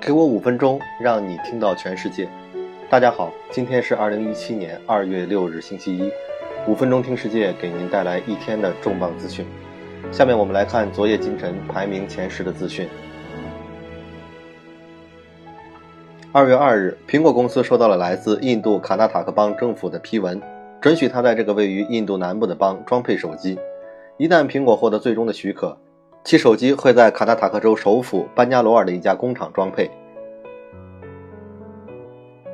给我五分钟，让你听到全世界。大家好，今天是二零一七年二月六日，星期一。五分钟听世界，给您带来一天的重磅资讯。下面我们来看昨夜今晨排名前十的资讯。二月二日，苹果公司收到了来自印度卡纳塔克邦政府的批文，准许他在这个位于印度南部的邦装配手机。一旦苹果获得最终的许可，其手机会在卡纳塔克州首府班加罗尔的一家工厂装配。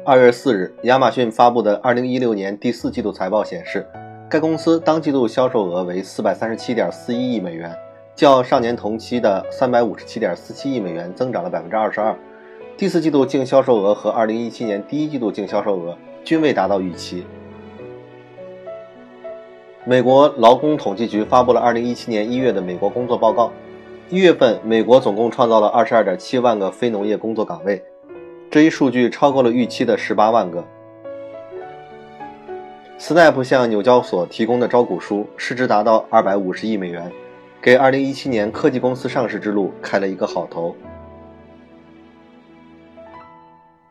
二月四日，亚马逊发布的二零一六年第四季度财报显示，该公司当季度销售额为四百三十七点四一亿美元，较上年同期的三百五十七点四七亿美元增长了百分之二十二。第四季度净销售额和二零一七年第一季度净销售额均未达到预期。美国劳工统计局发布了二零一七年一月的美国工作报告，一月份，美国总共创造了二十二点七万个非农业工作岗位。这一数据超过了预期的十八万个。Snap 向纽交所提供的招股书市值达到二百五十亿美元，给二零一七年科技公司上市之路开了一个好头。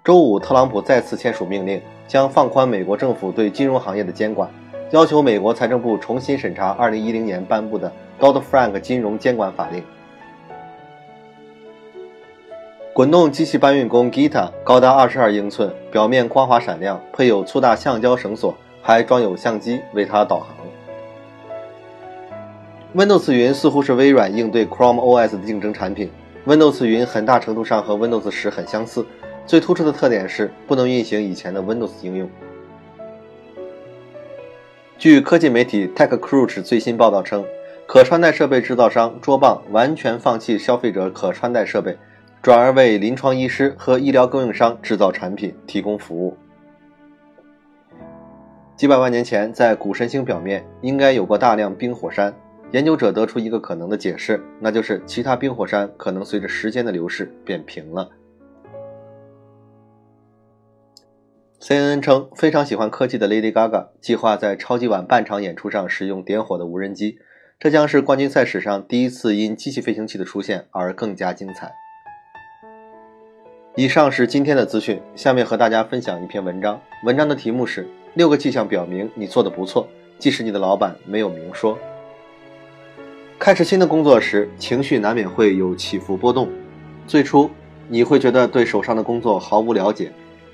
周五，特朗普再次签署命令，将放宽美国政府对金融行业的监管，要求美国财政部重新审查二零一零年颁布的 Dodd-Frank 金融监管法令。滚动机器搬运工 Gita 高达二十二英寸，表面光滑闪亮，配有粗大橡胶绳索，还装有相机为它导航。Windows 云似乎是微软应对 Chrome OS 的竞争产品。Windows 云很大程度上和 Windows 十很相似，最突出的特点是不能运行以前的 Windows 应用。据科技媒体 TechCrunch 最新报道称，可穿戴设备制造商桌棒完全放弃消费者可穿戴设备。转而为临床医师和医疗供应商制造产品提供服务。几百万年前，在古神星表面应该有过大量冰火山。研究者得出一个可能的解释，那就是其他冰火山可能随着时间的流逝变平了。CNN 称，非常喜欢科技的 Lady Gaga 计划在超级碗半场演出上使用点火的无人机，这将是冠军赛史上第一次因机器飞行器的出现而更加精彩。以上是今天的资讯，下面和大家分享一篇文章。文章的题目是《六个迹象表明你做的不错，即使你的老板没有明说》。开始新的工作时，情绪难免会有起伏波动。最初，你会觉得对手上的工作毫无了解，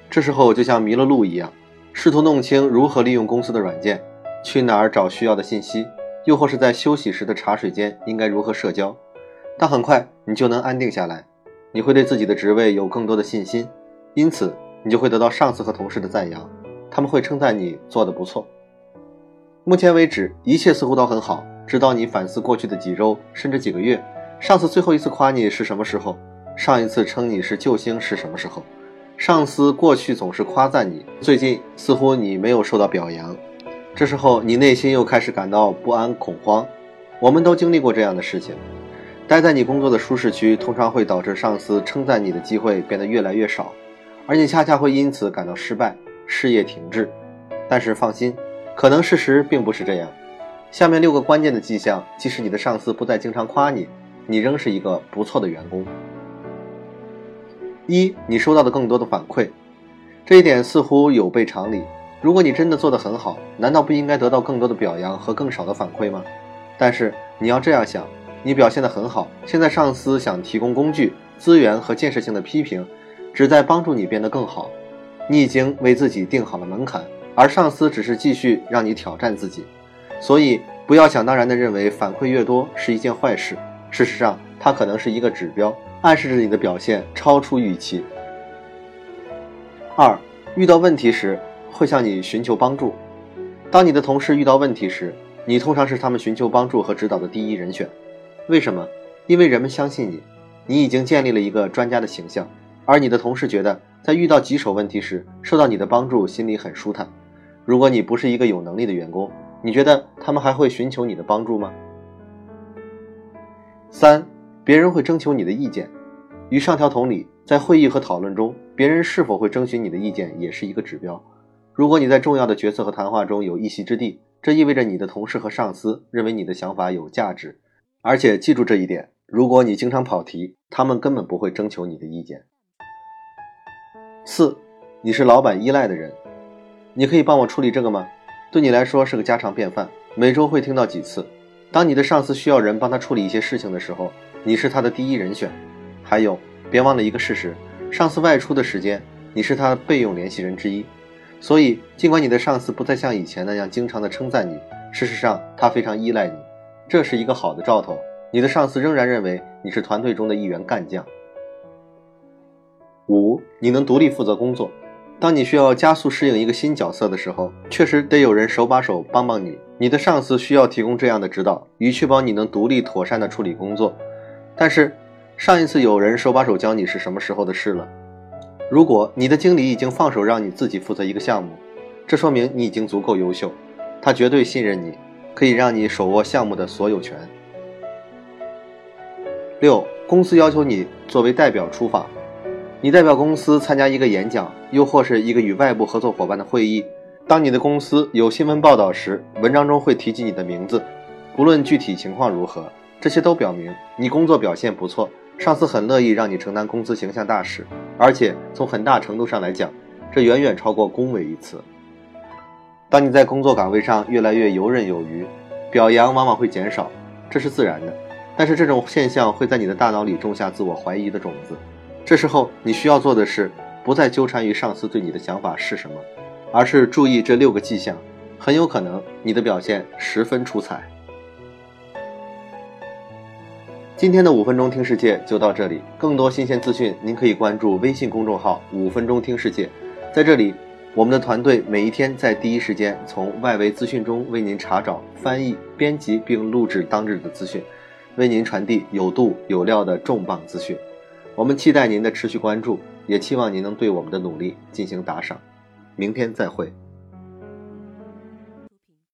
这时候就像迷了路一样，试图弄清如何利用公司的软件，去哪儿找需要的信息，又或是在休息时的茶水间应该如何社交。但很快，你就能安定下来。你会对自己的职位有更多的信心，因此你就会得到上司和同事的赞扬，他们会称赞你做得不错。目前为止，一切似乎都很好，直到你反思过去的几周甚至几个月，上司最后一次夸你是什么时候？上一次称你是救星是什么时候？上司过去总是夸赞你，最近似乎你没有受到表扬，这时候你内心又开始感到不安恐慌。我们都经历过这样的事情。待在你工作的舒适区，通常会导致上司称赞你的机会变得越来越少，而你恰恰会因此感到失败，事业停滞。但是放心，可能事实并不是这样。下面六个关键的迹象，即使你的上司不再经常夸你，你仍是一个不错的员工。一，你收到的更多的反馈，这一点似乎有悖常理。如果你真的做得很好，难道不应该得到更多的表扬和更少的反馈吗？但是你要这样想。你表现得很好，现在上司想提供工具、资源和建设性的批评，旨在帮助你变得更好。你已经为自己定好了门槛，而上司只是继续让你挑战自己。所以不要想当然地认为反馈越多是一件坏事。事实上，它可能是一个指标，暗示着你的表现超出预期。二，遇到问题时会向你寻求帮助。当你的同事遇到问题时，你通常是他们寻求帮助和指导的第一人选。为什么？因为人们相信你，你已经建立了一个专家的形象，而你的同事觉得在遇到棘手问题时受到你的帮助，心里很舒坦。如果你不是一个有能力的员工，你觉得他们还会寻求你的帮助吗？三，别人会征求你的意见。与上条同理，在会议和讨论中，别人是否会征询你的意见也是一个指标。如果你在重要的决策和谈话中有一席之地，这意味着你的同事和上司认为你的想法有价值。而且记住这一点，如果你经常跑题，他们根本不会征求你的意见。四，你是老板依赖的人，你可以帮我处理这个吗？对你来说是个家常便饭，每周会听到几次。当你的上司需要人帮他处理一些事情的时候，你是他的第一人选。还有，别忘了一个事实：上司外出的时间，你是他的备用联系人之一。所以，尽管你的上司不再像以前那样经常的称赞你，事实上他非常依赖你，这是一个好的兆头。你的上司仍然认为你是团队中的一员干将。五，你能独立负责工作。当你需要加速适应一个新角色的时候，确实得有人手把手帮帮你。你的上司需要提供这样的指导，以确保你能独立妥善的处理工作。但是，上一次有人手把手教你是什么时候的事了？如果你的经理已经放手让你自己负责一个项目，这说明你已经足够优秀，他绝对信任你，可以让你手握项目的所有权。六，公司要求你作为代表出访。你代表公司参加一个演讲，又或是一个与外部合作伙伴的会议。当你的公司有新闻报道时，文章中会提及你的名字，不论具体情况如何，这些都表明你工作表现不错，上司很乐意让你承担公司形象大使。而且从很大程度上来讲，这远远超过恭维一词。当你在工作岗位上越来越游刃有余，表扬往往会减少，这是自然的。但是这种现象会在你的大脑里种下自我怀疑的种子。这时候你需要做的是，不再纠缠于上司对你的想法是什么，而是注意这六个迹象，很有可能你的表现十分出彩。今天的五分钟听世界就到这里，更多新鲜资讯您可以关注微信公众号“五分钟听世界”。在这里，我们的团队每一天在第一时间从外围资讯中为您查找、翻译、编辑并录制当日的资讯，为您传递有度有料的重磅资讯。我们期待您的持续关注，也期望您能对我们的努力进行打赏。明天再会。